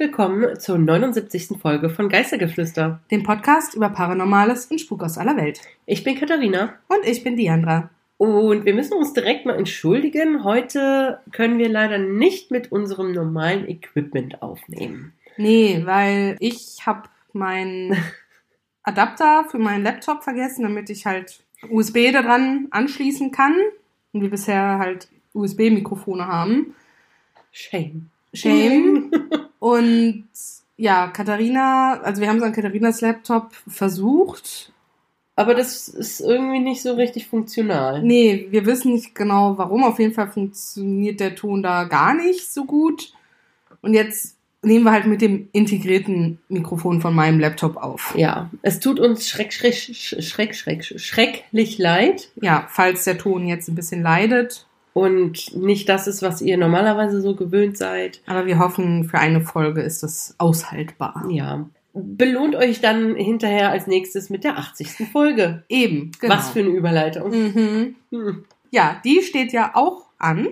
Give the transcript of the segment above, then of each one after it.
Willkommen zur 79. Folge von Geistergeflüster. dem Podcast über Paranormales und Spuk aus aller Welt. Ich bin Katharina Und ich bin Diandra. und wir müssen uns direkt mal entschuldigen. Heute können wir leider nicht mit unserem normalen Equipment aufnehmen. Nee, weil ich habe meinen Adapter für meinen Laptop vergessen, damit ich halt USB daran anschließen kann. Und wir bisher halt USB-Mikrofone haben. Shame. Shame. Und ja, Katharina, also wir haben es an Katharinas Laptop versucht. Aber das ist irgendwie nicht so richtig funktional. Nee, wir wissen nicht genau warum. Auf jeden Fall funktioniert der Ton da gar nicht so gut. Und jetzt nehmen wir halt mit dem integrierten Mikrofon von meinem Laptop auf. Ja, es tut uns schreck, schreck, schreck, schreck, schrecklich leid Ja, falls der Ton jetzt ein bisschen leidet. Und nicht das ist, was ihr normalerweise so gewöhnt seid. Aber wir hoffen, für eine Folge ist das aushaltbar. Ja. Belohnt euch dann hinterher als nächstes mit der 80. Folge. Eben, genau. Was für eine Überleitung. Mhm. Hm. Ja, die steht ja auch an.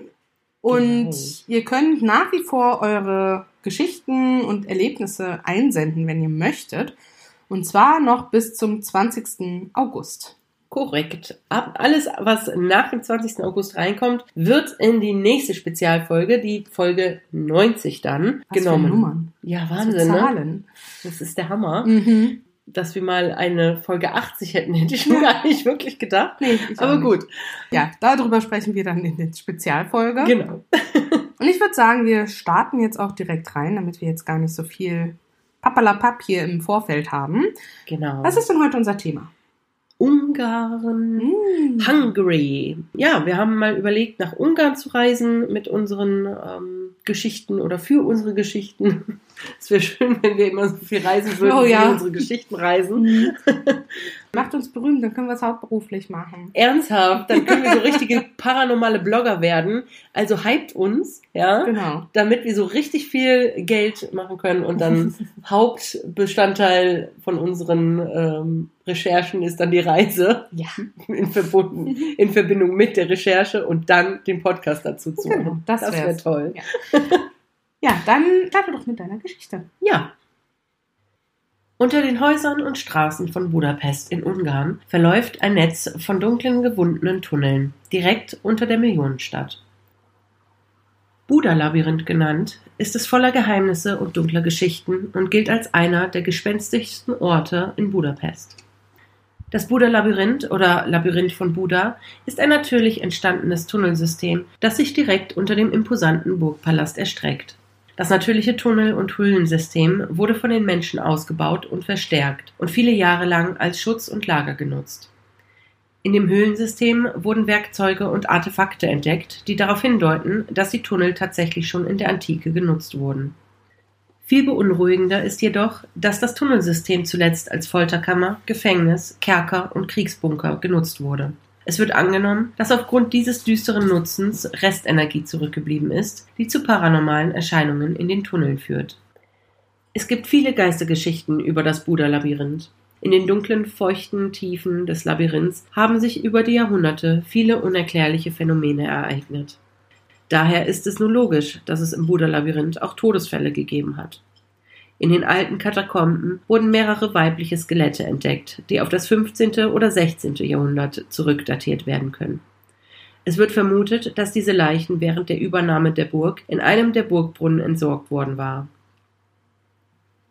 Und Genau. ihr könnt nach wie vor eure Geschichten und Erlebnisse einsenden, wenn ihr möchtet. Und zwar noch bis zum 20. August. Korrekt. Ab, alles, was nach dem 20. August reinkommt, wird in die nächste Spezialfolge, die Folge 90 dann, Was genommen. Für Nummern. Ja, Wahnsinn, ne? Zahlen. Das ist der Hammer. Mhm. Dass wir mal eine Folge 80 hätten, hätte ich schon gar nicht wirklich gedacht. Nee, Aber gut, Ja, darüber sprechen wir dann in der Spezialfolge. genau. Und ich würde sagen, wir starten jetzt auch direkt rein, damit wir jetzt gar nicht so viel Papalapap hier im Vorfeld haben. Genau. Was ist denn heute unser Thema? Ungarn. Hm. Hungary. Ja, wir haben mal überlegt, nach Ungarn zu reisen mit unseren ähm, Geschichten oder für unsere Geschichten. Es wäre schön, wenn wir immer so viel reisen würden, Oh ja. wie unsere Geschichten reisen. Macht uns berühmt, dann können wir es hauptberuflich machen. Ernsthaft, dann können wir so richtige paranormale Blogger werden. Also hypt uns, ja, Genau. damit wir so richtig viel Geld machen können und dann Hauptbestandteil von unseren ähm, Recherchen ist dann die Reise Ja. in, verbunden, in Verbindung mit der Recherche und dann den Podcast dazu zu Genau, machen. das das wäre toll. Ja, dann starte doch mit deiner Geschichte. Ja. Unter den Häusern und Straßen von Budapest in Ungarn verläuft ein Netz von dunklen, gewundenen Tunneln, direkt unter der Millionenstadt. Buda-Labyrinth genannt, ist es voller Geheimnisse und dunkler Geschichten und gilt als einer der gespenstischsten Orte in Budapest. Das Buda-Labyrinth oder Labyrinth von Buda ist ein natürlich entstandenes Tunnelsystem, das sich direkt unter dem imposanten Burgpalast erstreckt. Das natürliche Tunnel- und Höhlensystem wurde von den Menschen ausgebaut und verstärkt und viele Jahre lang als Schutz und Lager genutzt. In dem Höhlensystem wurden Werkzeuge und Artefakte entdeckt, die darauf hindeuten, dass die Tunnel tatsächlich schon in der Antike genutzt wurden. Viel beunruhigender ist jedoch, dass das Tunnelsystem zuletzt als Folterkammer, Gefängnis, Kerker und Kriegsbunker genutzt wurde. Es wird angenommen, dass aufgrund dieses düsteren Nutzens Restenergie zurückgeblieben ist, die zu paranormalen Erscheinungen in den Tunneln führt. Es gibt viele Geistergeschichten über das Buddha-Labyrinth. In den dunklen, feuchten Tiefen des Labyrinths haben sich über die Jahrhunderte viele unerklärliche Phänomene ereignet. Daher ist es nur logisch, dass es im Buddha-Labyrinth auch Todesfälle gegeben hat. In den alten Katakomben wurden mehrere weibliche Skelette entdeckt, die auf das 15. oder 16. Jahrhundert zurückdatiert werden können. Es wird vermutet, dass diese Leichen während der Übernahme der Burg in einem der Burgbrunnen entsorgt worden war.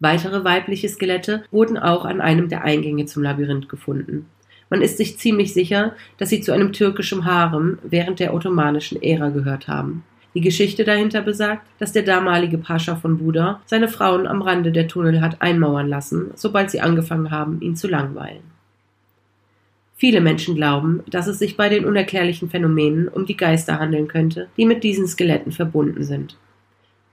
Weitere weibliche Skelette wurden auch an einem der Eingänge zum Labyrinth gefunden. Man ist sich ziemlich sicher, dass sie zu einem türkischen Harem während der ottomanischen Ära gehört haben. Die Geschichte dahinter besagt, dass der damalige Pascha von Buda seine Frauen am Rande der Tunnel hat einmauern lassen, sobald sie angefangen haben, ihn zu langweilen. Viele Menschen glauben, dass es sich bei den unerklärlichen Phänomenen um die Geister handeln könnte, die mit diesen Skeletten verbunden sind.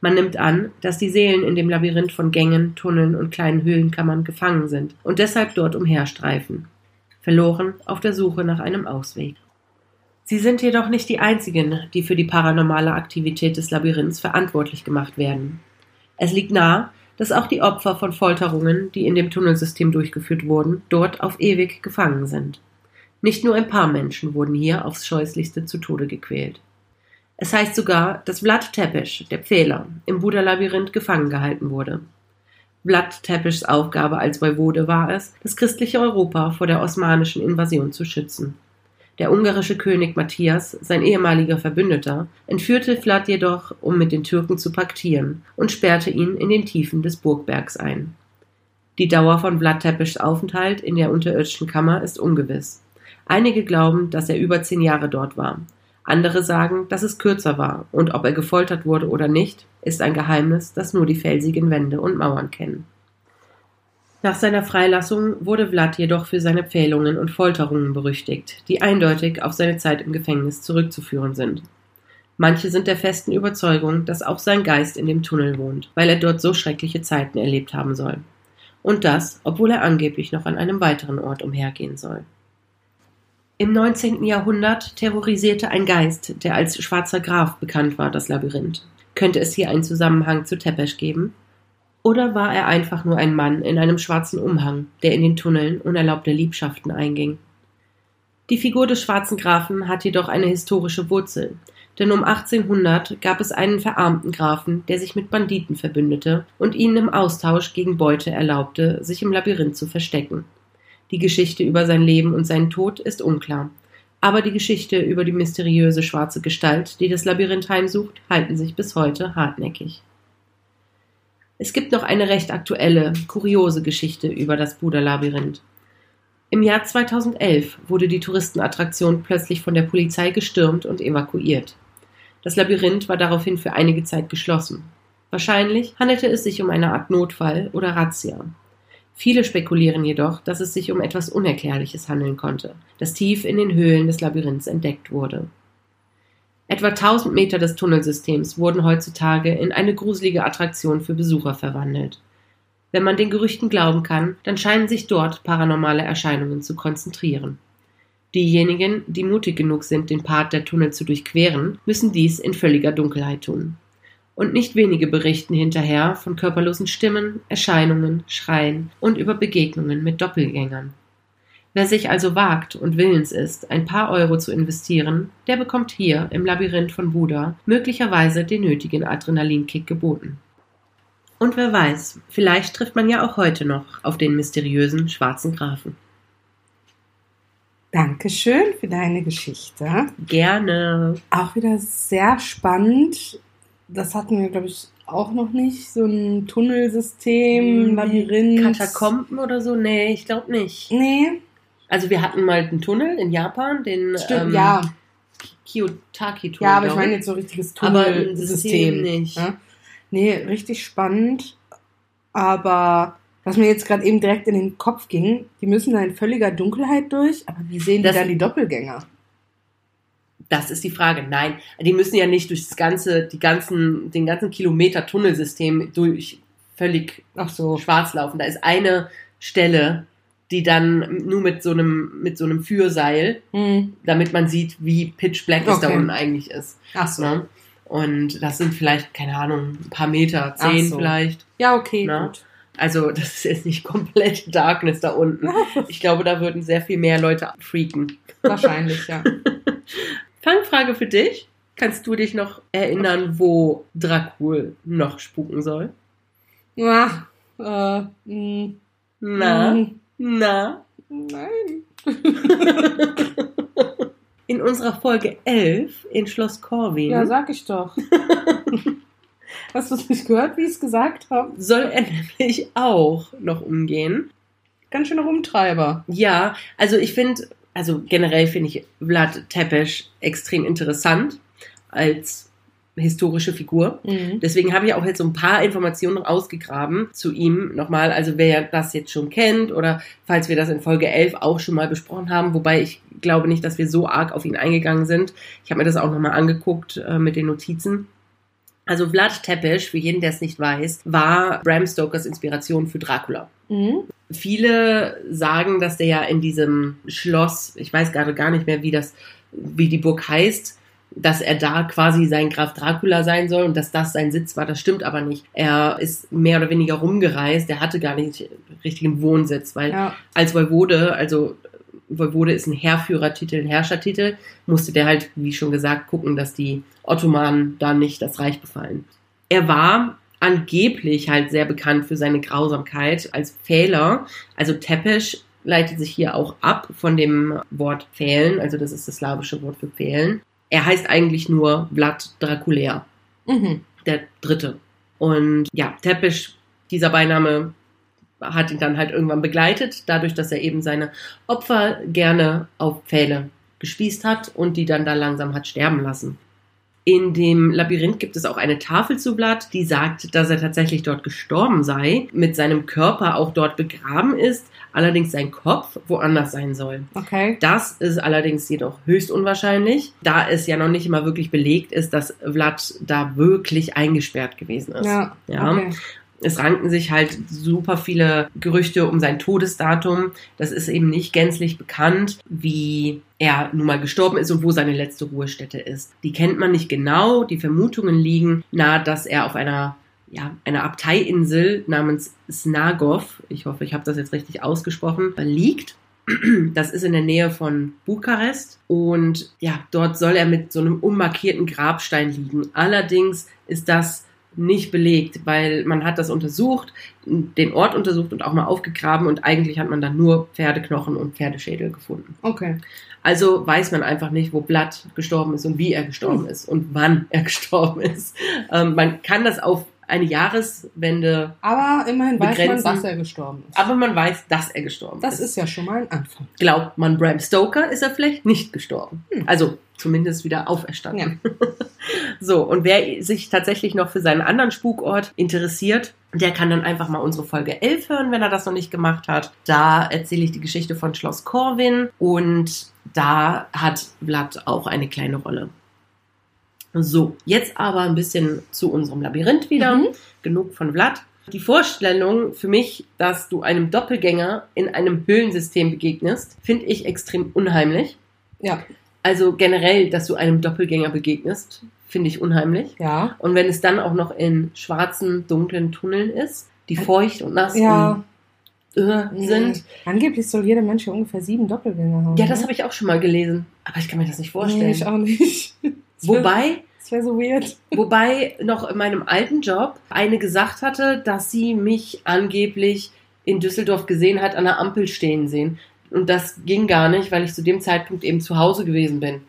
Man nimmt an, dass die Seelen in dem Labyrinth von Gängen, Tunneln und kleinen Höhlenkammern gefangen sind und deshalb dort umherstreifen, verloren auf der Suche nach einem Ausweg. Sie sind jedoch nicht die einzigen, die für die paranormale Aktivität des Labyrinths verantwortlich gemacht werden. Es liegt nahe, dass auch die Opfer von Folterungen, die in dem Tunnelsystem durchgeführt wurden, dort auf ewig gefangen sind. Nicht nur ein paar Menschen wurden hier aufs scheußlichste zu Tode gequält. Es heißt sogar, dass Vlad Tepes, der Pfähler, im Buddha-Labyrinth gefangen gehalten wurde. Vlad Tepes Aufgabe als Voivode war es, das christliche Europa vor der osmanischen Invasion zu schützen. Der ungarische König Matthias, sein ehemaliger Verbündeter, entführte Vlad jedoch, um mit den Türken zu paktieren, und sperrte ihn in den Tiefen des Burgbergs ein. Die Dauer von Vlad Tepes Aufenthalt in der unterirdischen Kammer ist ungewiss. Einige glauben, dass er über zehn Jahre dort war. Andere sagen, dass es kürzer war, und ob er gefoltert wurde oder nicht, ist ein Geheimnis, das nur die felsigen Wände und Mauern kennen. Nach seiner Freilassung wurde Vlad jedoch für seine Pfählungen und Folterungen berüchtigt, die eindeutig auf seine Zeit im Gefängnis zurückzuführen sind. Manche sind der festen Überzeugung, dass auch sein Geist in dem Tunnel wohnt, weil er dort so schreckliche Zeiten erlebt haben soll. Und das, obwohl er angeblich noch an einem weiteren Ort umhergehen soll. Im 19. Jahrhundert terrorisierte ein Geist, der als schwarzer Graf bekannt war, das Labyrinth. Könnte es hier einen Zusammenhang zu Tepesch geben? Oder war er einfach nur ein Mann in einem schwarzen Umhang, der in den Tunneln unerlaubter Liebschaften einging? Die Figur des schwarzen Grafen hat jedoch eine historische Wurzel, denn um 1800 gab es einen verarmten Grafen, der sich mit Banditen verbündete und ihnen im Austausch gegen Beute erlaubte, sich im Labyrinth zu verstecken. Die Geschichte über sein Leben und seinen Tod ist unklar. Aber die Geschichte über die mysteriöse schwarze Gestalt, die das Labyrinth heimsucht, halten sich bis heute hartnäckig. Es gibt noch eine recht aktuelle, kuriose Geschichte über das Buddha-Labyrinth. Im Jahr 2011 wurde die Touristenattraktion plötzlich von der Polizei gestürmt und evakuiert. Das Labyrinth war daraufhin für einige Zeit geschlossen. Wahrscheinlich handelte es sich um eine Art Notfall oder Razzia. Viele spekulieren jedoch, dass es sich um etwas Unerklärliches handeln konnte, das tief in den Höhlen des Labyrinths entdeckt wurde. Etwa 1000 Meter des Tunnelsystems wurden heutzutage in eine gruselige Attraktion für Besucher verwandelt. Wenn man den Gerüchten glauben kann, dann scheinen sich dort paranormale Erscheinungen zu konzentrieren. Diejenigen, die mutig genug sind, den Part der Tunnel zu durchqueren, müssen dies in völliger Dunkelheit tun und nicht wenige berichten hinterher von körperlosen Stimmen, Erscheinungen, Schreien und über Begegnungen mit Doppelgängern. Wer sich also wagt und willens ist, ein paar Euro zu investieren, der bekommt hier im Labyrinth von Buda möglicherweise den nötigen Adrenalinkick geboten. Und wer weiß, vielleicht trifft man ja auch heute noch auf den mysteriösen schwarzen Grafen. Dankeschön für deine Geschichte. Gerne. Auch wieder sehr spannend das hatten wir, glaube ich, auch noch nicht. So ein Tunnelsystem, Nee, Labyrinth. Katakomben oder so? Nee, ich glaube nicht. Nee, Also wir hatten mal einen Tunnel in Japan, den stimmt, ähm, ja. Kiyotaki-Tunnel. Ja, aber ich meine jetzt so richtiges Aber ein Tunnelsystem. System nicht. Ja? Nee, richtig spannend. Aber was mir jetzt gerade eben direkt in den Kopf ging, die müssen da in völliger Dunkelheit durch, aber wie sehen Das- die dann die Doppelgänger? Das ist die Frage. Nein, die müssen ja nicht durch das ganze, die ganzen, den ganzen Kilometer Tunnelsystem durch völlig so. schwarz laufen. Da ist eine Stelle, die dann nur mit so einem, mit so einem Führseil, Hm. damit man sieht, wie pitch black es da Okay. unten eigentlich ist. Ach so. Ne? Und das sind vielleicht, keine Ahnung, ein paar Meter, zehn so. vielleicht. Ja, okay, Na? gut. Also das ist jetzt nicht komplett Darkness da unten. Ich glaube, da würden sehr viel mehr Leute freaken. Wahrscheinlich, ja. Fangfrage für dich. Kannst du dich noch erinnern, wo Dracul noch spuken soll? Ja, äh, mh, Na, mh, na. nein. In unserer Folge 11 in Schloss Corwin Ja, sag ich doch. Hast du es nicht gehört, wie ich es gesagt habe? soll er nämlich auch noch umgehen. Ganz schön Rumtreiber. Ja, also ich finde, also generell finde ich Vlad Tepes extrem interessant als historische Figur. Mhm. Deswegen habe ich auch jetzt so ein paar Informationen noch ausgegraben zu ihm nochmal. Also wer das jetzt schon kennt oder falls wir das in Folge 11 auch schon mal besprochen haben, wobei ich glaube nicht, dass wir so arg auf ihn eingegangen sind. Ich habe mir das auch nochmal angeguckt äh, mit den Notizen. Also Vlad Tepes, für jeden, der es nicht weiß, war Bram Stokers Inspiration für Dracula. Mhm. Viele sagen, dass der ja in diesem Schloss, ich weiß gerade gar nicht mehr, wie das, wie die Burg heißt, dass er da quasi sein Graf Dracula sein soll und dass das sein Sitz war. Das stimmt aber nicht. Er ist mehr oder weniger rumgereist. Er hatte gar nicht richtigen Wohnsitz, weil Ja. als Voivode, also Voivode ist ein Heerführertitel, ein Herrschertitel, musste der halt, wie schon gesagt, gucken, dass die Ottomanen da nicht das Reich befallen. Er war angeblich halt sehr bekannt für seine Grausamkeit als Pfähler. Also Tepesch leitet sich hier auch ab von dem Wort Pfählen, also das ist das slawische Wort für Pfählen. Er heißt eigentlich nur Vlad Draculea, Mhm. der Dritte. Und ja, Tepesch, dieser Beiname hat ihn dann halt irgendwann begleitet, dadurch, dass er eben seine Opfer gerne auf Pfähle gespießt hat und die dann da langsam hat sterben lassen. In dem Labyrinth gibt es auch eine Tafel zu Blatt, die sagt, dass er tatsächlich dort gestorben sei, mit seinem Körper auch dort begraben ist, allerdings sein Kopf woanders sein soll. Okay. Das ist allerdings jedoch höchst unwahrscheinlich, da es ja noch nicht immer wirklich belegt ist, dass Vlad da wirklich eingesperrt gewesen ist. Ja. Ja. Okay. Es ranken sich halt super viele Gerüchte um sein Todesdatum. Das ist eben nicht gänzlich bekannt, wie er nun mal gestorben ist und wo seine letzte Ruhestätte ist. Die kennt man nicht genau. Die Vermutungen liegen nahe, dass er auf einer ja, einer Abteiinsel namens Snagov, ich hoffe, ich habe das jetzt richtig ausgesprochen, liegt. Das ist in der Nähe von Bukarest und ja, dort soll er mit so einem unmarkierten Grabstein liegen. Allerdings ist das nicht belegt, weil man hat das untersucht, den Ort untersucht und auch mal aufgegraben und eigentlich hat man dann nur Pferdeknochen und Pferdeschädel gefunden. Okay. Also weiß man einfach nicht, wo Blatt gestorben ist und wie er gestorben Hm. ist und wann er gestorben ist. Ähm, man kann das auf eine Jahreswende, Aber immerhin weiß man, Begrenzen. dass er gestorben ist. aber man weiß, dass er gestorben das ist. ist ja schon mal ein Anfang. Glaubt man Bram Stoker, ist er vielleicht nicht gestorben. Hm. Also zumindest wieder auferstanden. So, und wer sich tatsächlich noch für seinen anderen Spukort interessiert, der kann dann einfach mal unsere Folge 11 hören, wenn er das noch nicht gemacht hat. Da erzähle ich die Geschichte von Schloss Corwin und da hat Vlad auch eine kleine Rolle. So, jetzt aber ein bisschen zu unserem Labyrinth wieder. Mhm. Genug von Vlad. Die Vorstellung für mich, dass du einem Doppelgänger in einem Höhlensystem begegnest, finde ich extrem unheimlich. Ja. Also generell, dass du einem Doppelgänger begegnest, finde ich unheimlich. Ja. Und wenn es dann auch noch in schwarzen, dunklen Tunneln ist, die feucht und nass Ja. und äh, sind. Angeblich soll jeder Mensch ja ungefähr sieben Doppelgänger haben. Ja, das habe ich auch schon mal gelesen. Aber ich kann mir das nicht vorstellen. Nee, ich auch nicht. wobei, Das wäre so weird. wobei noch in meinem alten Job eine gesagt hatte, dass sie mich angeblich in Düsseldorf gesehen hat, an der Ampel stehen sehen. Und das ging gar nicht, weil ich zu dem Zeitpunkt eben zu Hause gewesen bin.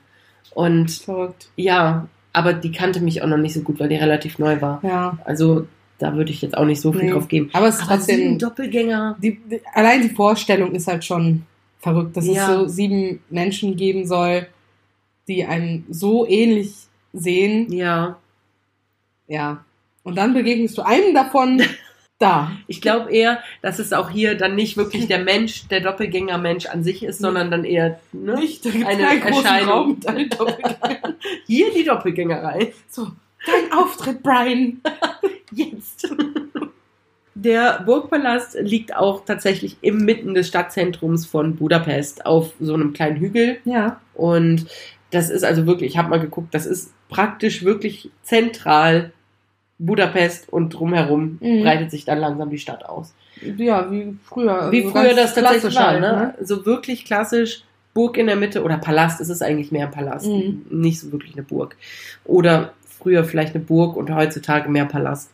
Und Verrückt. ja, aber die kannte mich auch noch nicht so gut, weil die relativ neu war. Ja. Also da würde ich jetzt auch nicht so viel Nee. drauf geben. Aber es ist Aber sieben trotzdem. Doppelgänger. Die, die, allein die Vorstellung ist halt schon verrückt, dass Ja. es so sieben Menschen geben soll, die einem so ähnlich sehen. Ja. Ja. Und dann begegnest du einem davon da. Ich glaube eher, dass es auch hier dann nicht wirklich der Mensch, der Doppelgänger-Mensch an sich ist, sondern dann eher ne? Nicht, da eine keinen großen Erscheinung. Hier die Doppelgängerei. So, dein Auftritt, Brian. Jetzt. Der Burgpalast liegt auch tatsächlich inmitten des Stadtzentrums von Budapest auf so einem kleinen Hügel. Ja. Und das ist also wirklich, ich habe mal geguckt, das ist praktisch wirklich zentral Budapest und drumherum Mhm. breitet sich dann langsam die Stadt aus. Ja, wie früher. Wie Also früher das tatsächlich war, halt, ne? So wirklich klassisch Burg in der Mitte oder Palast, es ist eigentlich mehr ein Palast, Mhm. nicht so wirklich eine Burg. Oder früher vielleicht eine Burg und heutzutage mehr Palast.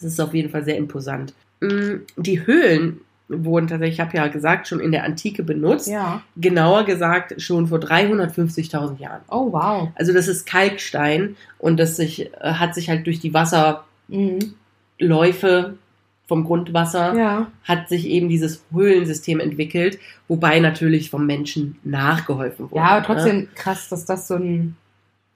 Es ist auf jeden Fall sehr imposant. Mm, Die Höhlen wurden tatsächlich, ich habe ja gesagt, schon in der Antike benutzt. Ja. Genauer gesagt schon vor 350.000 Jahren. Oh, wow. Also das ist Kalkstein und das sich, äh, hat sich halt durch die Wasserläufe vom Grundwasser Ja. hat sich eben dieses Höhlensystem entwickelt, wobei natürlich vom Menschen nachgeholfen wurde. Ja, aber trotzdem krass, dass das so ein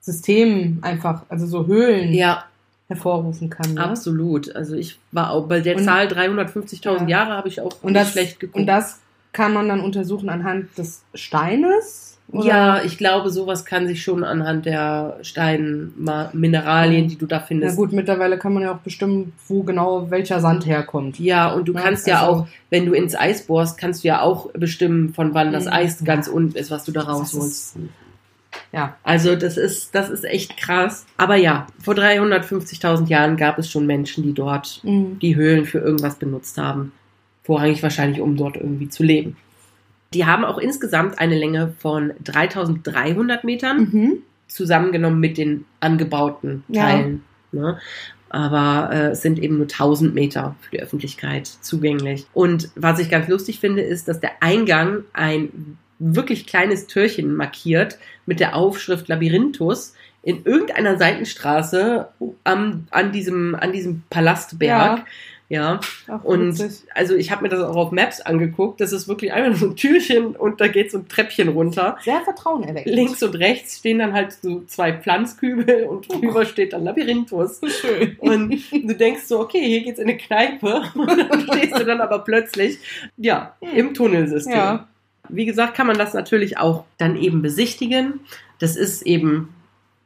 System einfach, also so Höhlen Ne? Ja, hervorrufen kann. Ne? absolut. Also ich war auch bei der Und- Zahl 350.000 Ja. Jahre habe ich auch Und nicht das, schlecht geguckt. und das kann man dann untersuchen anhand des Steines? Oder? ja, ich glaube, sowas kann sich schon anhand der Steinmineralien, die du da Na findest. gut, mittlerweile kann man ja auch bestimmen, wo genau welcher Sand herkommt. Ja, und du Ja, kannst ja also- auch, wenn du ins Eis bohrst, kannst du ja auch bestimmen, von wann das Mhm. Eis ganz unten ist, was du da rausholst. Ja. Also das ist, das ist echt krass. Aber ja, vor 350.000 Jahren gab es schon Menschen, die dort Mhm. die Höhlen für irgendwas benutzt haben. Vorrangig wahrscheinlich, um dort irgendwie zu leben. Die haben auch insgesamt eine Länge von 3300 Metern, Mhm. zusammengenommen mit den angebauten Ja. Teilen. Ne? Aber äh, es sind eben nur 1000 Meter für die Öffentlichkeit zugänglich. Und was ich ganz lustig finde, ist, dass der Eingang ein wirklich kleines Türchen markiert mit der Aufschrift Labyrinthus in irgendeiner Seitenstraße am, an, diesem, an diesem Palastberg. Ja. Ach, Und witzig. also ich habe mir das auch auf Maps angeguckt. Das ist wirklich einfach so ein Türchen und da geht so ein Treppchen runter. Sehr vertrauenerweckend. Links und rechts stehen dann halt so zwei Pflanzkübel und drüber steht dann Labyrinthus. Schön. Und du denkst so, okay, hier geht's in eine Kneipe. Und dann stehst du dann aber plötzlich, ja, im Tunnelsystem. Ja. Wie gesagt, kann man das natürlich auch dann eben besichtigen. Das ist eben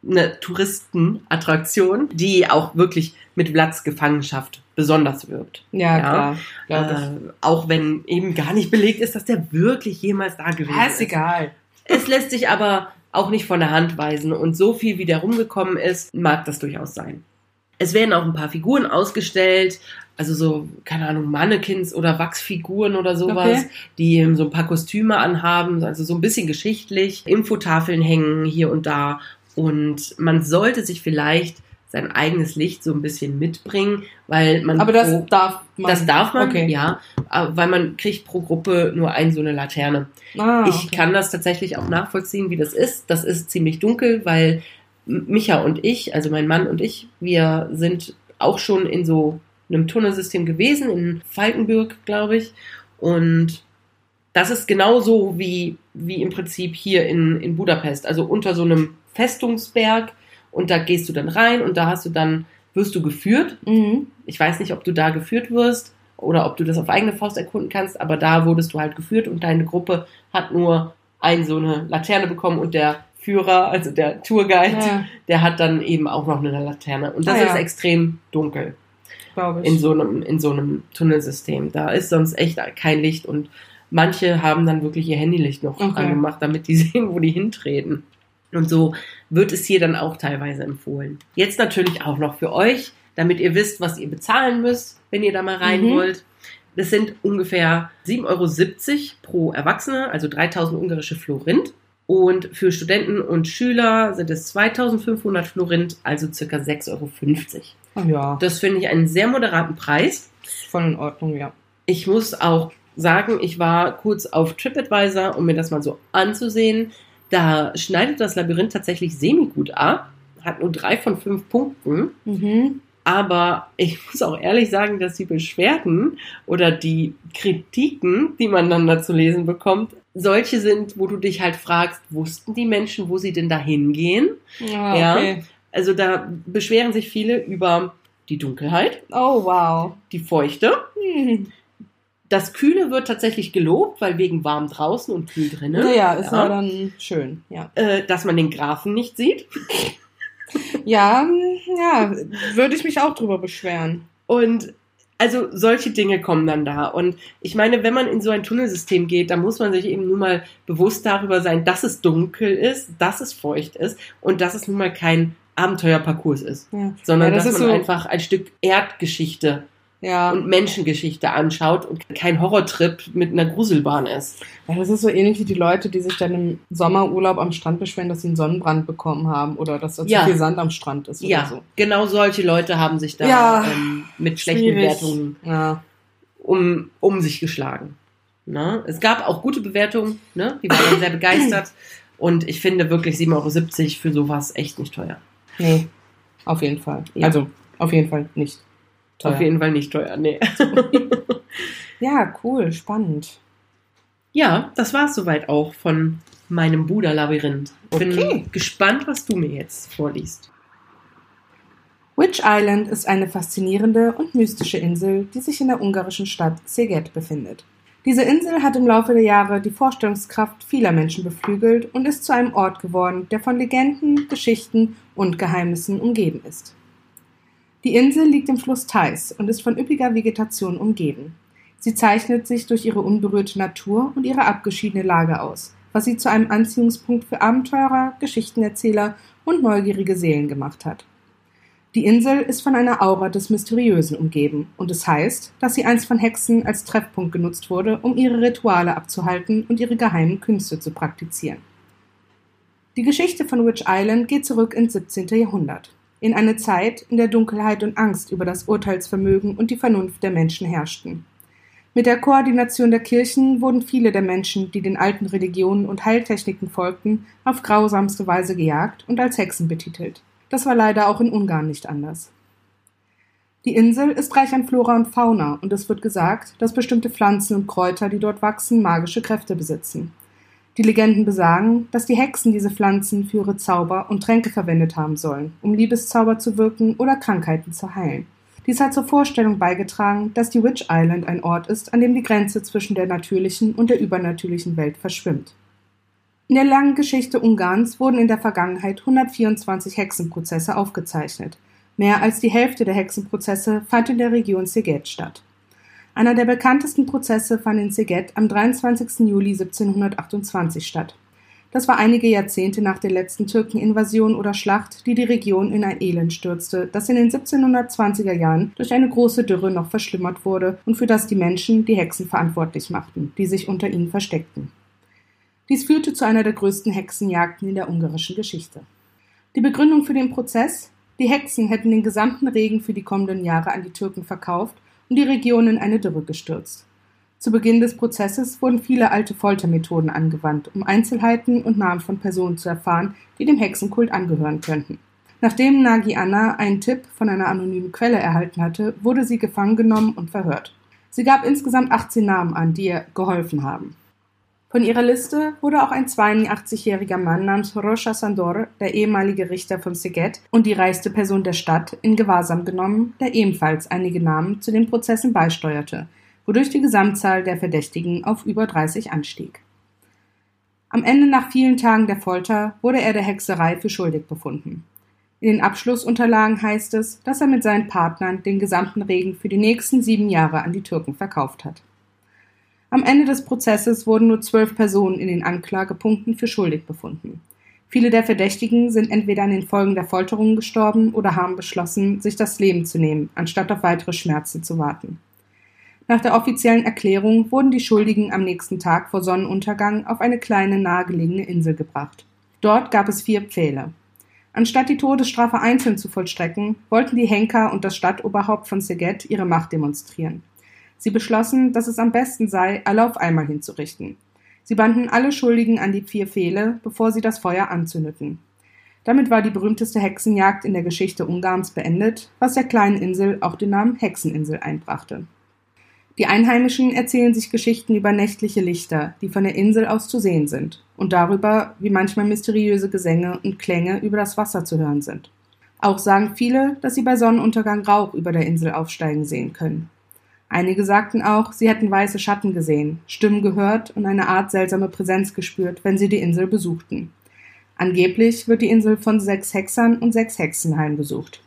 eine Touristenattraktion, die auch wirklich mit Platzgefangenschaft besonders wirbt. Ja, Ja. klar. Äh, auch wenn eben gar nicht belegt ist, dass der wirklich jemals da gewesen Ja, ist. ist egal. Es lässt sich aber auch nicht von der Hand weisen und so viel wie der rumgekommen ist, mag das durchaus sein. Es werden auch ein paar Figuren ausgestellt, also so, keine Ahnung, Mannequins oder Wachsfiguren oder sowas, Okay. die so ein paar Kostüme anhaben, also so ein bisschen geschichtlich, Infotafeln hängen hier und da und man sollte sich vielleicht sein eigenes Licht so ein bisschen mitbringen, weil man Aber das pro- darf man. das darf man, Okay. ja, äh, weil man kriegt pro Gruppe nur ein so eine Laterne. Ah, Ich okay. kann das tatsächlich auch nachvollziehen, wie das ist. Das ist ziemlich dunkel, weil Micha und ich, also mein Mann und ich, wir sind auch schon in so einem Tunnelsystem gewesen, in Falkenburg, glaube ich. Und das ist genauso wie, wie im Prinzip hier in, in Budapest, also unter so einem Festungsberg. Und da gehst du dann rein und da hast du dann, wirst du geführt Mhm. ich weiß nicht, ob du da geführt wirst oder ob du das auf eigene Faust erkunden kannst, aber da wurdest du halt geführt und deine Gruppe hat nur ein so eine Laterne bekommen und der Führer, also der Tourguide, Ja, der hat dann eben auch noch eine Laterne. Und das Ah, ja. ist extrem dunkel glaube ich. in so einem, in so einem Tunnelsystem. Da ist sonst echt kein Licht und manche haben dann wirklich ihr Handylicht noch Okay. angemacht, damit die sehen, wo die hintreten. Und so wird es hier dann auch teilweise empfohlen. Jetzt natürlich auch noch für euch, damit ihr wisst, was ihr bezahlen müsst, wenn ihr da mal rein Mhm. wollt. Das sind ungefähr 7,70 Euro pro Erwachsene, also 3000 ungarische Florint. Und für Studenten und Schüler sind es 2500 Florint, also circa 6,50 Euro. Ah, ja, Das finde ich einen sehr moderaten Preis. voll in Ordnung, ja. Ich muss auch sagen, ich war kurz auf TripAdvisor, um mir das mal so anzusehen. Da schneidet das Labyrinth tatsächlich semi-gut ab, hat nur drei von fünf Punkten. Mhm. Aber ich muss auch ehrlich sagen, dass die Beschwerden oder die Kritiken, die man dann dazu lesen bekommt, solche sind, wo du dich halt fragst, wussten die Menschen, wo sie denn da hingehen? Ja, Ja. Also da beschweren sich viele über die Dunkelheit, Oh, wow. die Feuchte, Hm. Das Kühle wird tatsächlich gelobt, weil wegen warm draußen und kühl drinnen. Naja, ist ja. ja. dann schön, ja. Äh, dass man den Grafen nicht sieht. Ja, hm, ja, würde ich mich auch drüber beschweren. Und also solche Dinge kommen dann da. Und ich meine, wenn man in so ein Tunnelsystem geht, dann muss man sich eben nun mal bewusst darüber sein, dass es dunkel ist, dass es feucht ist und dass es nun mal kein Abenteuerparcours ist, Ja, sondern Ja, das dass man so- einfach ein Stück Erdgeschichte ja. und Menschengeschichte anschaut und kein Horrortrip mit einer Gruselbahn ist. ja, das ist so ähnlich wie die Leute, die sich dann im Sommerurlaub am Strand beschweren, dass sie einen Sonnenbrand bekommen haben oder dass da Ja. zu viel Sand am Strand ist Ja, so. genau solche Leute haben sich da Ja, ähm, mit schlechten Schwierig. Bewertungen um, um sich geschlagen. Ne? Es gab auch gute Bewertungen, ne? die waren sehr begeistert. Und ich finde wirklich 7,70 Euro für sowas echt nicht teuer. Nee, auf jeden Fall. Ja. Also, auf jeden Fall nicht. Teuer. Auf jeden Fall nicht teuer, nee. Ja, cool, spannend. ja, das war es soweit auch von meinem Buddha-Labyrinth. Bin Okay. gespannt, was du mir jetzt vorliest. Witch Island ist eine faszinierende und mystische Insel, die sich in der ungarischen Stadt Szeged befindet. Diese Insel hat im Laufe der Jahre die Vorstellungskraft vieler Menschen beflügelt und ist zu einem Ort geworden, der von Legenden, Geschichten und Geheimnissen umgeben ist. Die Insel liegt im Fluss Theiß und ist von üppiger Vegetation umgeben. Sie zeichnet sich durch ihre unberührte Natur und ihre abgeschiedene Lage aus, was sie zu einem Anziehungspunkt für Abenteurer, Geschichtenerzähler und neugierige Seelen gemacht hat. Die Insel ist von einer Aura des Mysteriösen umgeben und es heißt, dass sie einst von Hexen als Treffpunkt genutzt wurde, um ihre Rituale abzuhalten und ihre geheimen Künste zu praktizieren. Die Geschichte von Witch Island geht zurück ins 17. Jahrhundert, in eine Zeit, in der Dunkelheit und Angst über das Urteilsvermögen und die Vernunft der Menschen herrschten. Mit der Koordination der Kirchen wurden viele der Menschen, die den alten Religionen und Heiltechniken folgten, auf grausamste Weise gejagt und als Hexen betitelt. Das war leider auch in Ungarn nicht anders. Die Insel ist reich an Flora und Fauna und es wird gesagt, dass bestimmte Pflanzen und Kräuter, die dort wachsen, magische Kräfte besitzen. Die Legenden besagen, dass die Hexen diese Pflanzen für ihre Zauber und Tränke verwendet haben sollen, um Liebeszauber zu wirken oder Krankheiten zu heilen. Dies hat zur Vorstellung beigetragen, dass die Witch Island ein Ort ist, an dem die Grenze zwischen der natürlichen und der übernatürlichen Welt verschwimmt. In der langen Geschichte Ungarns wurden in der Vergangenheit 124 Hexenprozesse aufgezeichnet. Mehr als die Hälfte der Hexenprozesse fand in der Region Szeged statt. Einer der bekanntesten Prozesse fand in Szeged am 23. Juli 1728 statt. Das war einige Jahrzehnte nach der letzten Türkeninvasion oder Schlacht, die die Region in ein Elend stürzte, das in den 1720er Jahren durch eine große Dürre noch verschlimmert wurde und für das die Menschen die Hexen verantwortlich machten, die sich unter ihnen versteckten. Dies führte zu einer der größten Hexenjagden in der ungarischen Geschichte. Die Begründung für den Prozess? Die Hexen hätten den gesamten Regen für die kommenden Jahre an die Türken verkauft und die Region in eine Dürre gestürzt. Zu Beginn des Prozesses wurden viele alte Foltermethoden angewandt, um Einzelheiten und Namen von Personen zu erfahren, die dem Hexenkult angehören könnten. Nachdem Nagi Anna einen Tipp von einer anonymen Quelle erhalten hatte, wurde sie gefangen genommen und verhört. Sie gab insgesamt 18 Namen an, die ihr geholfen haben. Von ihrer Liste wurde auch ein 82-jähriger Mann namens Rocha Sandor, der ehemalige Richter von Szeged und die reichste Person der Stadt, in Gewahrsam genommen, der ebenfalls einige Namen zu den Prozessen beisteuerte, wodurch die Gesamtzahl der Verdächtigen auf über 30 anstieg. Am Ende nach vielen Tagen der Folter wurde er der Hexerei für schuldig befunden. In den Abschlussunterlagen heißt es, dass er mit seinen Partnern den gesamten Regen für die nächsten sieben Jahre an die Türken verkauft hat. Am Ende des Prozesses wurden nur zwölf Personen in den Anklagepunkten für schuldig befunden. Viele der Verdächtigen sind entweder an den Folgen der Folterungen gestorben oder haben beschlossen, sich das Leben zu nehmen, anstatt auf weitere Schmerzen zu warten. Nach der offiziellen Erklärung wurden die Schuldigen am nächsten Tag vor Sonnenuntergang auf eine kleine nahegelegene Insel gebracht. Dort gab es vier Pfähle. Anstatt die Todesstrafe einzeln zu vollstrecken, wollten die Henker und das Stadtoberhaupt von Szeged ihre Macht demonstrieren. Sie beschlossen, dass es am besten sei, alle auf einmal hinzurichten. Sie banden alle Schuldigen an die vier Pfähle, bevor sie das Feuer anzündeten. Damit war die berühmteste Hexenjagd in der Geschichte Ungarns beendet, was der kleinen Insel auch den Namen Hexeninsel einbrachte. Die Einheimischen erzählen sich Geschichten über nächtliche Lichter, die von der Insel aus zu sehen sind, und darüber, wie manchmal mysteriöse Gesänge und Klänge über das Wasser zu hören sind. Auch sagen viele, dass sie bei Sonnenuntergang Rauch über der Insel aufsteigen sehen können. Einige sagten auch, sie hätten weiße Schatten gesehen, Stimmen gehört und eine Art seltsame Präsenz gespürt, wenn sie die Insel besuchten. Angeblich wird die Insel von sechs Hexern und sechs Hexen heimgesucht.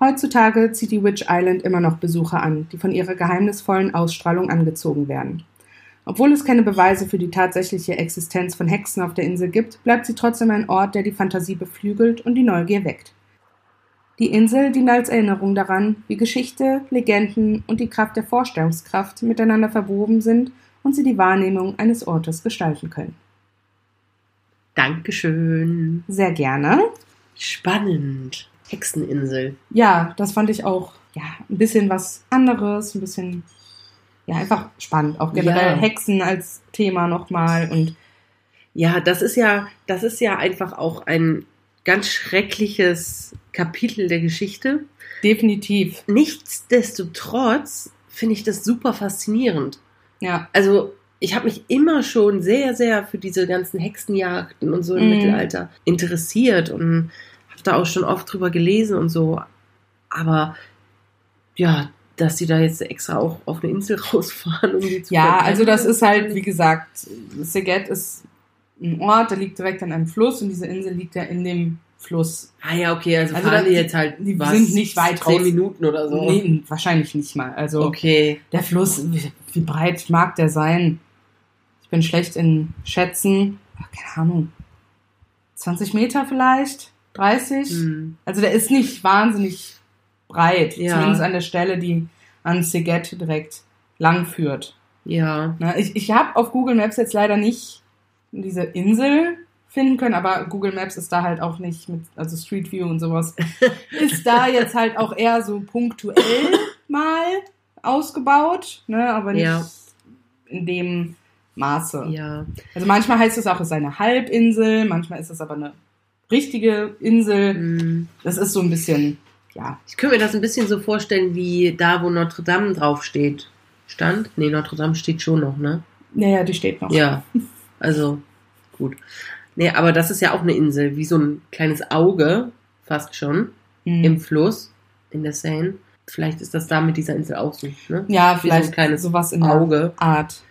Heutzutage zieht die Witch Island immer noch Besucher an, die von ihrer geheimnisvollen Ausstrahlung angezogen werden. Obwohl es keine Beweise für die tatsächliche Existenz von Hexen auf der Insel gibt, bleibt sie trotzdem ein Ort, der die Fantasie beflügelt und die Neugier weckt. Die Insel dient als Erinnerung daran, wie Geschichte, Legenden und die Kraft der Vorstellungskraft miteinander verwoben sind und sie die Wahrnehmung eines Ortes gestalten können. Dankeschön. Sehr gerne. Spannend. Hexeninsel. Ja, das fand ich auch ja, ein bisschen was anderes, ein bisschen ja, einfach spannend. Auch generell ja. Hexen als Thema nochmal und ja, das ist ja, das ist ja einfach auch ein ganz schreckliches Kapitel der Geschichte. Definitiv. Nichtsdestotrotz finde ich das super faszinierend. Ja. Also ich habe mich immer schon sehr, sehr für diese ganzen Hexenjagden und so im mm. Mittelalter interessiert und habe da auch schon oft drüber gelesen und so. Aber ja, dass sie da jetzt extra auch auf eine Insel rausfahren, um die zu Ja, also das ist halt, wie gesagt, Szeged ist ein Ort, der liegt direkt an einem Fluss und diese Insel liegt ja in dem Fluss. Ah ja, okay, also, also fahren die jetzt halt, die was, sind nicht weit zehn raus. Minuten oder so. Nee, wahrscheinlich nicht mal. Also okay. der Fluss, wie, wie breit mag der sein? Ich bin schlecht in Schätzen. Ach, keine Ahnung. 20 Meter vielleicht? 30. Hm. Also der ist nicht wahnsinnig breit, Ja. zumindest an der Stelle, die an Siget direkt lang führt. Ja. Ne, ich ich habe auf Google Maps jetzt leider nicht diese Insel finden können, aber Google Maps ist da halt auch nicht mit, also Street View und sowas, ist da jetzt halt auch eher so punktuell mal ausgebaut, ne, aber nicht Ja. in dem Maße. Ja. Also manchmal heißt es auch, es sei eine Halbinsel, manchmal ist es aber eine richtige Insel. Hm. Das ist so ein bisschen, ja, Ich könnte mir das ein bisschen so vorstellen, wie da, wo Notre Dame draufsteht. Stand? Nee, Notre Dame steht schon noch, ne? naja, die steht noch. Ja. Also, gut. Nee, aber das ist ja auch eine Insel, wie so ein kleines Auge, fast schon, Hm. im Fluss, in der Seine. Vielleicht ist das da mit dieser Insel auch so, ne? ja, Wie so vielleicht ein kleines sowas in der Auge. Art.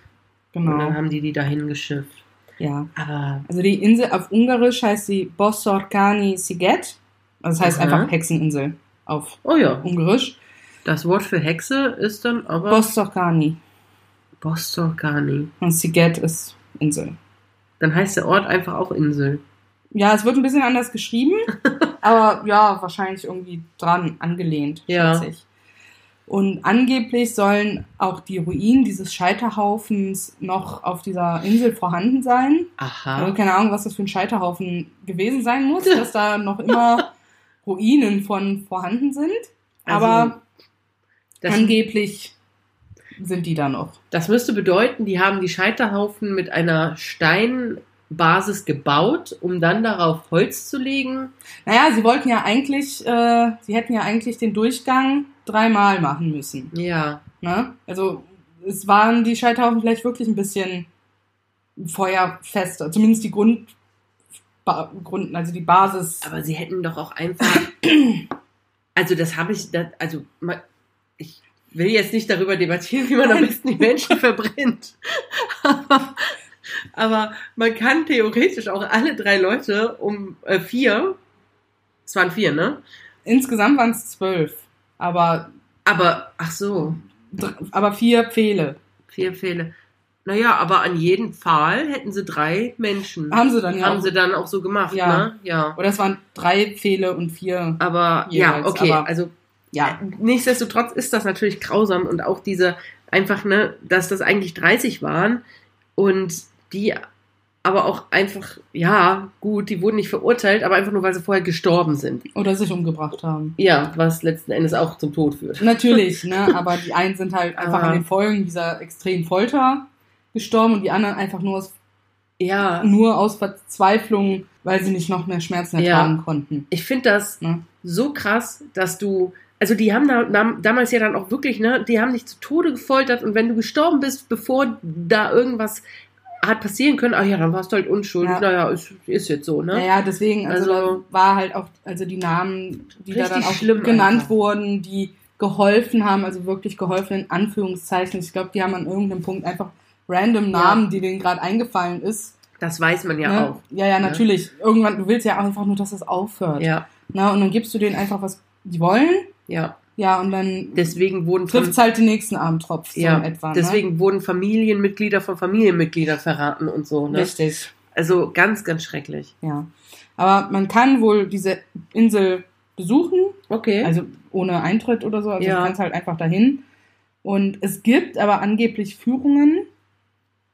Und dann Genau. haben die die dahin geschifft. Ja. Aber, Also die Insel auf Ungarisch heißt sie Bossorkani Siget. Also das heißt Aha. einfach Hexeninsel auf oh ja, Ungarisch. das Wort für Hexe ist dann aber Bossorkani. Bostorgani. Und Siget ist Insel. Dann heißt der Ort einfach auch Insel. Ja, es wird ein bisschen anders geschrieben, aber ja, wahrscheinlich irgendwie dran angelehnt, Ja. schätze ich. Und angeblich sollen auch die Ruinen dieses Scheiterhaufens noch auf dieser Insel vorhanden sein. Aha. Also keine Ahnung, was das für ein Scheiterhaufen gewesen sein muss, dass da noch immer Ruinen von vorhanden sind. Also, Aber Das, angeblich sind die da noch. das müsste bedeuten, die haben die Scheiterhaufen mit einer Steinbasis gebaut, um dann darauf Holz zu legen. Naja, sie wollten ja eigentlich, äh, sie hätten ja eigentlich den Durchgang dreimal machen müssen. Ja. Ne? Also es waren die Scheiterhaufen vielleicht wirklich ein bisschen feuerfester, zumindest die Grund, ba, Grund also die Basis. Aber sie hätten doch auch einfach. Also, das habe ich. Das, also, ich will jetzt nicht darüber debattieren, wie man am Nein. besten die Menschen verbrennt. Aber, aber man kann theoretisch auch alle drei Leute um äh, vier. Es waren vier, ne? Insgesamt waren es zwölf, aber, Aber, ach so, aber vier Pfähle. vier Fehler. Naja, aber an jeden Pfahl hätten sie drei Menschen. Haben sie dann ja Haben auch. sie dann auch so gemacht, Ja. ne? Ja. Oder es waren drei Pfähle und vier. Aber, ja, Jeweils, okay. aber- also, Ja, nichtsdestotrotz ist das natürlich grausam und auch diese einfach, ne, dass das eigentlich 30 waren und die aber auch einfach, ja, gut, die wurden nicht verurteilt, aber einfach nur, weil sie vorher gestorben sind. oder sich umgebracht haben. Ja, was letzten Endes auch zum Tod führt. Natürlich, ne? Aber die einen sind halt einfach Aber- an den Folgen dieser extremen Folter gestorben und die anderen einfach nur aus, Ja, nur aus Verzweiflung, weil sie nicht noch mehr Schmerzen Ja. ertragen konnten. ich finde das Ne? so krass, dass du, also die haben da, dam- damals ja dann auch wirklich, ne, die haben dich zu Tode gefoltert und wenn du gestorben bist, bevor da irgendwas hat passieren können, ach ja, dann warst du halt unschuldig, Ja. naja, ist, ist jetzt so, ne? Naja, deswegen, also, Also- war halt auch, also die Namen, die da dann auch genannt einfach. wurden, die geholfen haben, also wirklich geholfen in Anführungszeichen. Ich glaube, die haben an irgendeinem Punkt einfach random Namen, die denen gerade eingefallen ist. Das weiß man ja ne? auch. Ja, ja, Ne? natürlich. Irgendwann, du willst ja einfach nur, dass es aufhört. Ja, Na, und dann gibst du denen einfach, was die wollen. Ja. Ja, und dann Deswegen wurden trifft es halt den nächsten Armtropf so ja, etwa. deswegen wurden Familienmitglieder von Familienmitgliedern verraten und so. ne? Ne? Richtig. Also ganz, ganz schrecklich. Ja. Aber man kann wohl diese Insel besuchen, Okay. also ohne Eintritt oder so. Also Ja. du kannst halt einfach dahin. Und es gibt aber angeblich Führungen,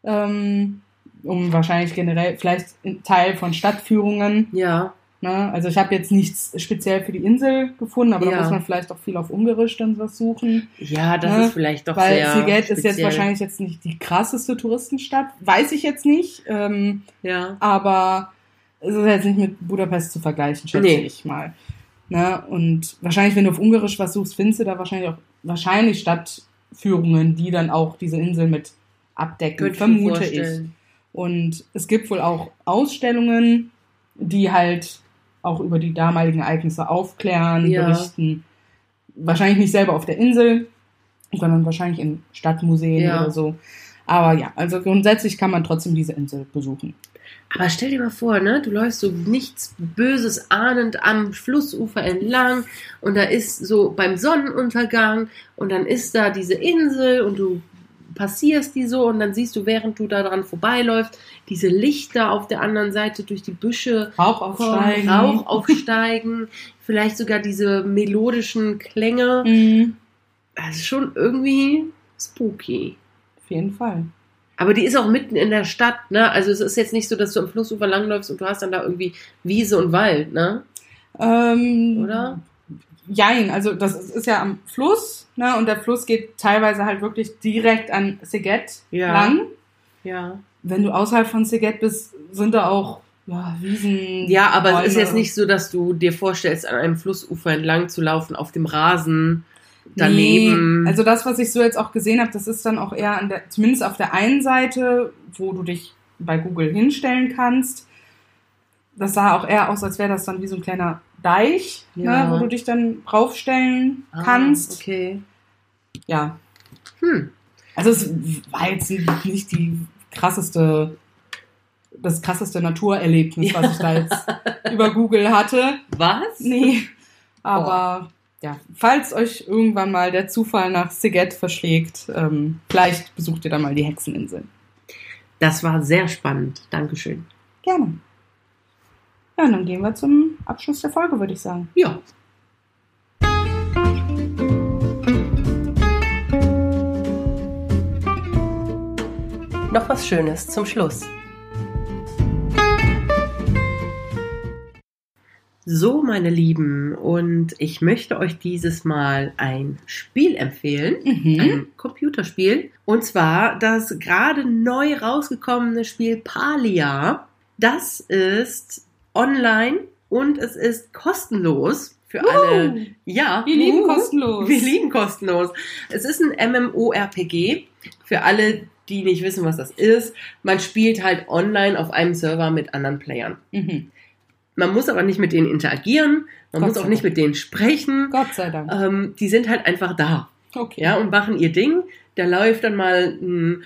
ähm, um wahrscheinlich generell, vielleicht Teil von Stadtführungen. ja, Ne? Also ich habe jetzt nichts speziell für die Insel gefunden, aber Ja. da muss man vielleicht auch viel auf Ungarisch dann was suchen. ja, das Ne? ist vielleicht doch Weil sehr Siget ist jetzt wahrscheinlich jetzt nicht die krasseste Touristenstadt. Weiß ich jetzt nicht. Ähm, Ja, aber es ist jetzt nicht mit Budapest zu vergleichen, schätze Nee. ich mal. Ne? Und wahrscheinlich, wenn du auf Ungarisch was suchst, findest du da wahrscheinlich auch wahrscheinlich Stadtführungen, die dann auch diese Insel mit abdecken, mir vermute ich. Und es gibt wohl auch Ausstellungen, die halt auch über die damaligen Ereignisse aufklären, Ja. berichten. Wahrscheinlich nicht selber auf der Insel, sondern wahrscheinlich in Stadtmuseen Ja. oder so. Aber ja, also grundsätzlich kann man trotzdem diese Insel besuchen. Aber stell dir mal vor, ne, du läufst so nichts Böses ahnend am Flussufer entlang und da ist so beim Sonnenuntergang und dann ist da diese Insel und du passierst die so und dann siehst du, während du da dran vorbeiläufst, diese Lichter auf der anderen Seite durch die Büsche Rauch kommen, aufsteigen. Rauch aufsteigen, vielleicht sogar diese melodischen Klänge. Mhm. Das ist schon irgendwie spooky. Auf jeden Fall. Aber die ist auch mitten in der Stadt, ne? Also es ist jetzt nicht so, dass du am Flussufer langläufst und du hast dann da irgendwie Wiese und Wald, ne? Ähm, Oder? Jein, also das ist ja am Fluss, ne? Und der Fluss geht teilweise halt wirklich direkt an Szeged Ja. lang. Ja. Wenn du außerhalb von Szeged bist, sind da auch ja, Wiesen. Ja, aber es ist Bäume. jetzt nicht so, dass du dir vorstellst, an einem Flussufer entlang zu laufen, auf dem Rasen, daneben. Nee, also das, was ich so jetzt auch gesehen habe, das ist dann auch eher an der, zumindest auf der einen Seite, wo du dich bei Google hinstellen kannst. Das sah auch eher aus, als wäre das dann wie so ein kleiner Deich, Ja. ne, wo du dich dann raufstellen Ah, kannst. Okay. Ja. Hm. Also es war jetzt nicht die krasseste, das krasseste Naturerlebnis, was ich da jetzt über Google hatte. Was? Nee. Aber ja, falls euch irgendwann mal der Zufall nach Szeged verschlägt, ähm, vielleicht besucht ihr dann mal die Hexeninsel. Das war sehr spannend. Dankeschön. Gerne. Ja, und dann gehen wir zum Abschluss der Folge, würde ich sagen. Ja. Noch was Schönes zum Schluss. So, meine Lieben, und ich möchte euch dieses Mal ein Spiel empfehlen. Mhm. ein Computerspiel. Und zwar das gerade neu rausgekommene Spiel Palia. Das ist online und es ist kostenlos für alle. Ja, Wir lieben kostenlos. Wir lieben kostenlos. Es ist ein MMORPG für alle, die nicht wissen, was das ist. Man spielt halt online auf einem Server mit anderen Playern. Mhm. Man muss aber nicht mit denen interagieren. Man Gott muss auch nicht mit denen sprechen. Gott sei Dank. Ähm, die sind halt einfach da. Okay. Ja, und machen ihr Ding. Da läuft dann mal ein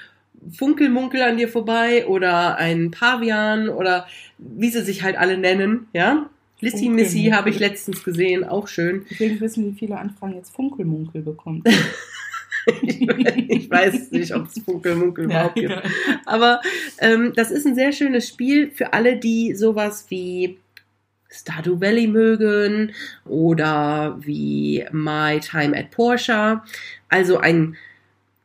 Funkelmunkel an dir vorbei oder ein Pavian oder wie sie sich halt alle nennen, ja. Lissy. Missy habe ich letztens gesehen, auch schön. Ich will nicht wissen, wie viele Anfragen jetzt Funkelmunkel bekommt. ich weiß nicht, ob es Funkelmunkel überhaupt gibt. Aber ähm, das ist ein sehr schönes Spiel für alle, die sowas wie Stardew Valley mögen oder wie My Time at Porsche. Also ein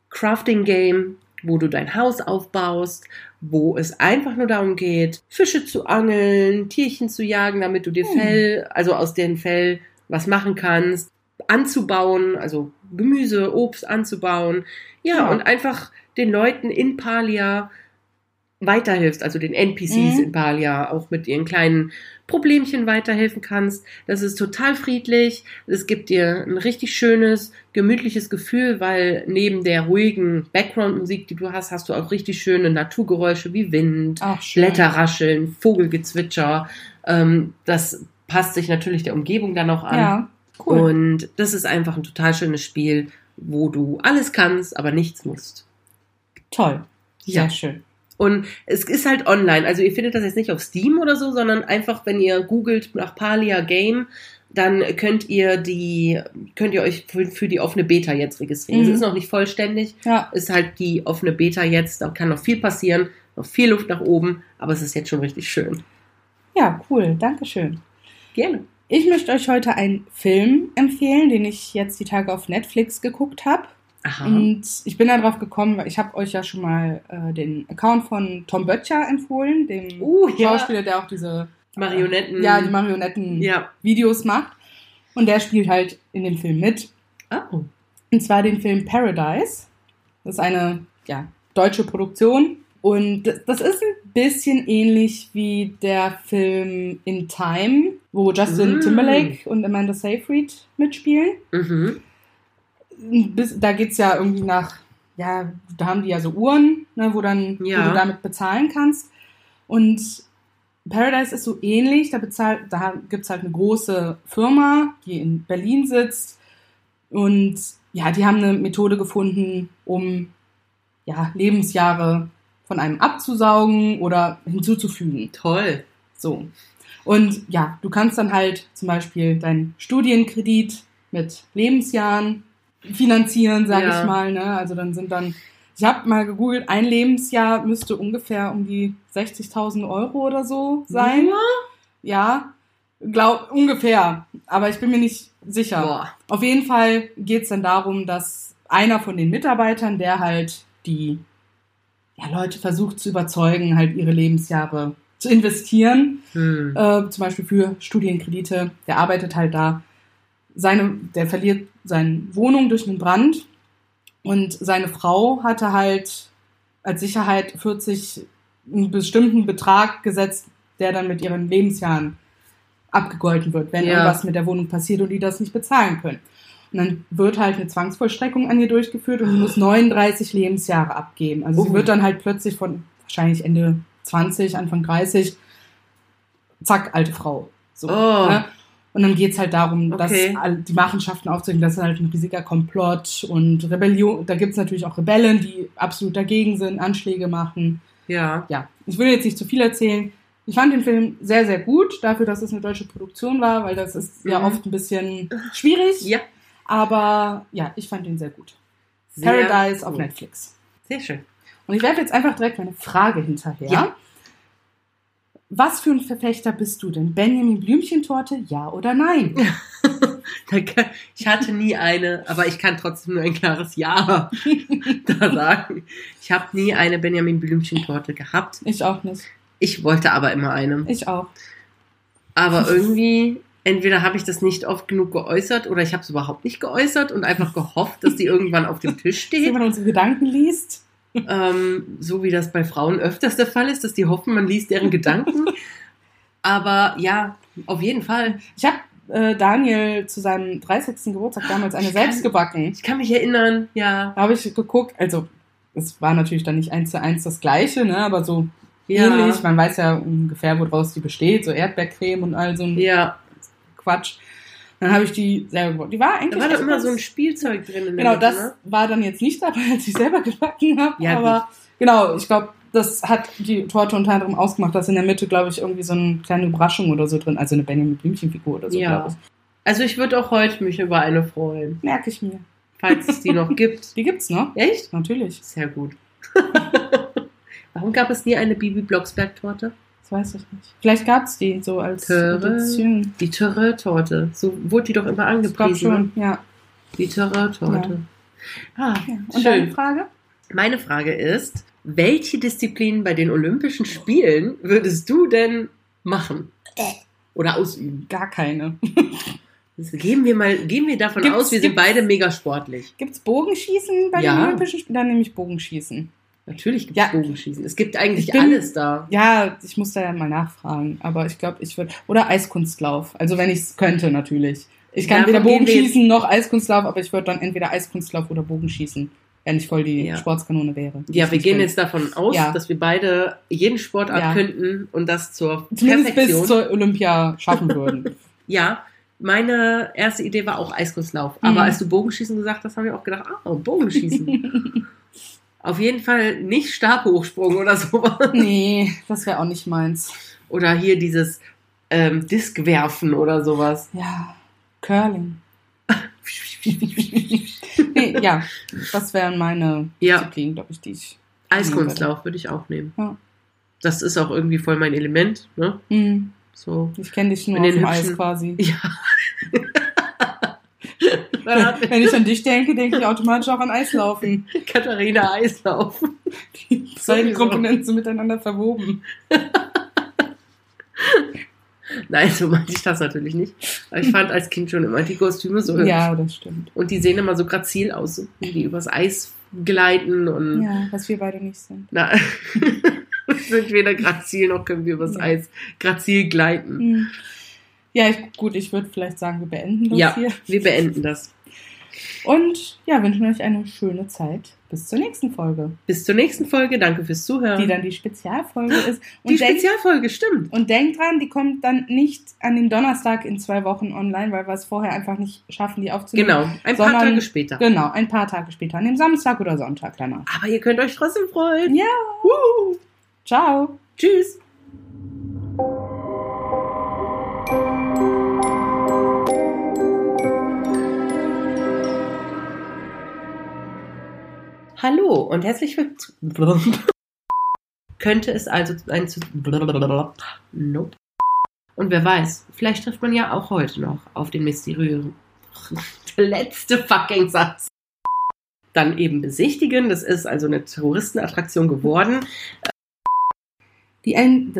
Crafting-Game, wo du dein Haus aufbaust, wo es einfach nur darum geht, Fische zu angeln, Tierchen zu jagen, damit du dir Hm. Fell, also aus dem Fell was machen kannst, anzubauen, also Gemüse, Obst anzubauen. Ja, Ja. und einfach den Leuten in Palia weiterhilfst, also den NPCs Mhm. in Palia auch mit ihren kleinen Problemchen weiterhelfen kannst. Das ist total friedlich. Es gibt dir ein richtig schönes, gemütliches Gefühl, weil neben der ruhigen Background-Musik, die du hast, hast du auch richtig schöne Naturgeräusche wie Wind, Ach. Blätterrascheln, Vogelgezwitscher. Ähm, das passt sich natürlich der Umgebung dann auch an. Ja, cool. Und das ist einfach ein total schönes Spiel, wo du alles kannst, aber nichts musst. Toll. Sehr Ja. schön. Und es ist halt online. Also ihr findet das jetzt nicht auf Steam oder so, sondern einfach, wenn ihr googelt nach Palia Game, dann könnt ihr die, könnt ihr euch für, für die offene Beta jetzt registrieren. Mhm. Es ist noch nicht vollständig. Ja, Ist halt die offene Beta jetzt. Da kann noch viel passieren. Noch viel Luft nach oben. Aber es ist jetzt schon richtig schön. ja, cool. Dankeschön. Gerne. Ich möchte euch heute einen Film empfehlen, den ich jetzt die Tage auf Netflix geguckt habe. Aha. Und ich bin da drauf gekommen, weil ich habe euch ja schon mal äh, den Account von Tom Böttcher empfohlen, dem Uh, ja. Schauspieler, der auch diese Marionetten. ja, die Marionetten-Videos Ja. macht. Und der spielt halt in dem Film mit. Oh. Und zwar den Film Paradise. Das ist eine ja, deutsche Produktion. Und das- das ist ein bisschen ähnlich wie der Film In Time, wo Justin Mm. Timberlake und Amanda Seyfried mitspielen. Mhm. Bis, da geht's ja irgendwie nach, ja, da haben die ja so Uhren, ne, wo dann Ja. wo du damit bezahlen kannst. Und Paradise ist so ähnlich, da bezahlt, da gibt's halt eine große Firma, die in Berlin sitzt. Und ja, die haben eine Methode gefunden, um ja, Lebensjahre von einem abzusaugen oder hinzuzufügen. Toll. So. Und ja, du kannst dann halt zum Beispiel deinen Studienkredit mit Lebensjahren finanzieren, sag Ja. ich mal. Ne? Also dann sind dann Ich habe mal gegoogelt, ein Lebensjahr müsste ungefähr um die 60.000 Euro oder so sein. Nur? Ja, glaub ungefähr. Aber ich bin mir nicht sicher. Boah. Auf jeden Fall geht es dann darum, dass einer von den Mitarbeitern, der halt die ja, Leute versucht zu überzeugen, halt ihre Lebensjahre zu investieren, Hm. äh, zum Beispiel für Studienkredite, der arbeitet halt da. Seine, der verliert seine Wohnung durch einen Brand und seine Frau hatte halt als Sicherheit 40 einen bestimmten Betrag gesetzt, der dann mit ihren Lebensjahren abgegolten wird, wenn Ja. irgendwas mit der Wohnung passiert und die das nicht bezahlen können. Und dann wird halt eine Zwangsvollstreckung an ihr durchgeführt und sie muss 39 Lebensjahre abgeben. Also sie Oh. wird dann halt plötzlich von wahrscheinlich Ende 20, Anfang 30, zack, alte Frau. So, Oh. ne? Und dann geht's halt darum, dass Okay. all- die Machenschaften aufzeigen, das ist halt ein riesiger Komplott und Rebellion. Da gibt's natürlich auch Rebellen, die absolut dagegen sind, Anschläge machen. Ja. Ja, ich will jetzt nicht zu viel erzählen. Ich fand den Film sehr, sehr gut, dafür, dass es eine deutsche Produktion war, weil das ist ja Mhm. oft ein bisschen schwierig. Ja. Aber ja, ich fand ihn sehr gut. Sehr Paradise auf gut. Netflix. Sehr schön. Und ich werfe jetzt einfach direkt meine Frage hinterher. Ja. Was für ein Verfechter bist du denn? Benjamin Blümchentorte, ja oder nein? Ich hatte nie eine, aber ich kann trotzdem nur ein klares Ja da sagen. Ich habe nie eine Benjamin Blümchen-Torte gehabt. Ich auch nicht. Ich wollte aber immer eine. Ich auch. Aber irgendwie, entweder habe ich das nicht oft genug geäußert oder ich habe es überhaupt nicht geäußert und einfach gehofft, dass die irgendwann auf dem Tisch Dass steht. jemand unsere Gedanken liest. Ähm, so wie das bei Frauen öfters der Fall ist, dass die hoffen, man liest deren Gedanken. Aber ja, auf jeden Fall. Ich habe äh, Daniel zu seinem 30. Geburtstag damals eine Ich kann- selbst gebacken. Ich kann mich erinnern, ja. Da habe ich geguckt, also es war natürlich dann nicht eins zu eins das gleiche, ne, aber so Ja. ähnlich. Man weiß ja ungefähr, woraus die besteht, so Erdbeercreme und all so ein Ja, Quatsch. Dann habe ich die selber gebacken. Die war eigentlich da war doch immer ganz- so ein Spielzeug drin in der Genau, Mitte, das ne? war dann jetzt nicht dabei, als ich selber gebacken habe. Ja, aber genau, ich glaube, das hat die Torte unter anderem ausgemacht, dass in der Mitte, glaube ich, irgendwie so eine kleine Überraschung oder so drin, also eine Benjamin Blümchen-Figur oder so, Ja. glaube ich. Also ich würde auch heute mich über eine freuen, Merke ich mir. falls es die noch gibt. Die gibt's noch. Echt? Natürlich. Sehr gut. Warum gab es nie eine Bibi Blocksberg-Torte? Das weiß ich nicht. Vielleicht gab's die so als Töre. Edition. Die Terreur-Torte. So wurde die doch immer Ich angepriesen. ne? schon, ja. Die Terreur-Torte. Ah, ja. Und deine schön. Frage? Meine Frage ist, welche Disziplin bei den Olympischen Spielen würdest du denn machen? Oder ausüben? Gar keine. Also gehen wir mal, gehen wir davon Gibt's- aus, wir sind beide mega sportlich. Gibt's Bogenschießen bei Ja. den Olympischen Spielen? Dann nehme ich Bogenschießen. Natürlich gibt es Ja. Bogenschießen. Es gibt eigentlich Ich bin- alles da. Ja, ich muss da ja mal nachfragen, aber ich glaube, ich würde. Oder Eiskunstlauf. Also wenn ich es könnte, natürlich. Ich kann Ja, weder Bogenschießen noch Eiskunstlauf, aber ich würde dann entweder Eiskunstlauf oder Bogenschießen, wenn ich voll die Ja. Sportskanone wäre. Ja, wir gehen jetzt davon aus, Ja. dass wir beide jeden Sportart könnten und das zur zumindest Perfektion. bis zur Olympia schaffen würden. ja, meine erste Idee war auch Eiskunstlauf. Mhm. Aber als du Bogenschießen gesagt hast, habe ich auch gedacht, ah, Bogenschießen. Auf jeden Fall nicht Stabhochsprung oder sowas. nee, das wäre auch nicht meins. Oder hier dieses ähm, Diskwerfen oder sowas. Ja, Curling. nee, ja, das wären meine Ja. Disziplinen, glaube ich, die ich. Eiskunstlauf würde ich auch nehmen. Ja. Das ist auch irgendwie voll mein Element. Ne? Hm, So. ich kenne dich nur auf dem Eis quasi. Ja. Wenn ich an dich denke, denke ich automatisch auch an Eislaufen. Katharina Eislauf. Die beiden. Komponenten sind miteinander verwoben. Nein, so meinte ich das natürlich nicht. Aber ich fand als Kind schon immer die Kostüme so hübsch. Ja, das stimmt. Und die sehen immer so grazil aus, so wie die übers Eis gleiten und Ja, was wir beide nicht sind. na, sind weder grazil noch können wir übers Ja. Eis grazil gleiten. Hm. Ja, ich, gut, ich würde vielleicht sagen, wir beenden das Ja, hier. wir beenden das. Und ja, wünschen euch eine schöne Zeit. Bis zur nächsten Folge, Bis zur nächsten Folge. Danke fürs Zuhören. die dann die Spezialfolge ist. Und die denkt, Spezialfolge, stimmt. und denkt dran, die kommt dann nicht an dem Donnerstag in zwei Wochen online, weil wir es vorher einfach nicht schaffen, die aufzunehmen. Genau, ein paar Sondern- Tage später. Genau, ein paar Tage später, an dem Samstag oder Sonntag danach. Aber ihr könnt euch trotzdem freuen. Ja, Wuhu. ciao. Tschüss. Hallo und herzlich willkommen. Könnte es also ein zu. Nope. Und wer weiß, vielleicht trifft man ja auch heute noch auf den mysteriösen. Der letzte fucking Satz. Dann eben besichtigen. Das ist also eine Touristenattraktion geworden. Die ein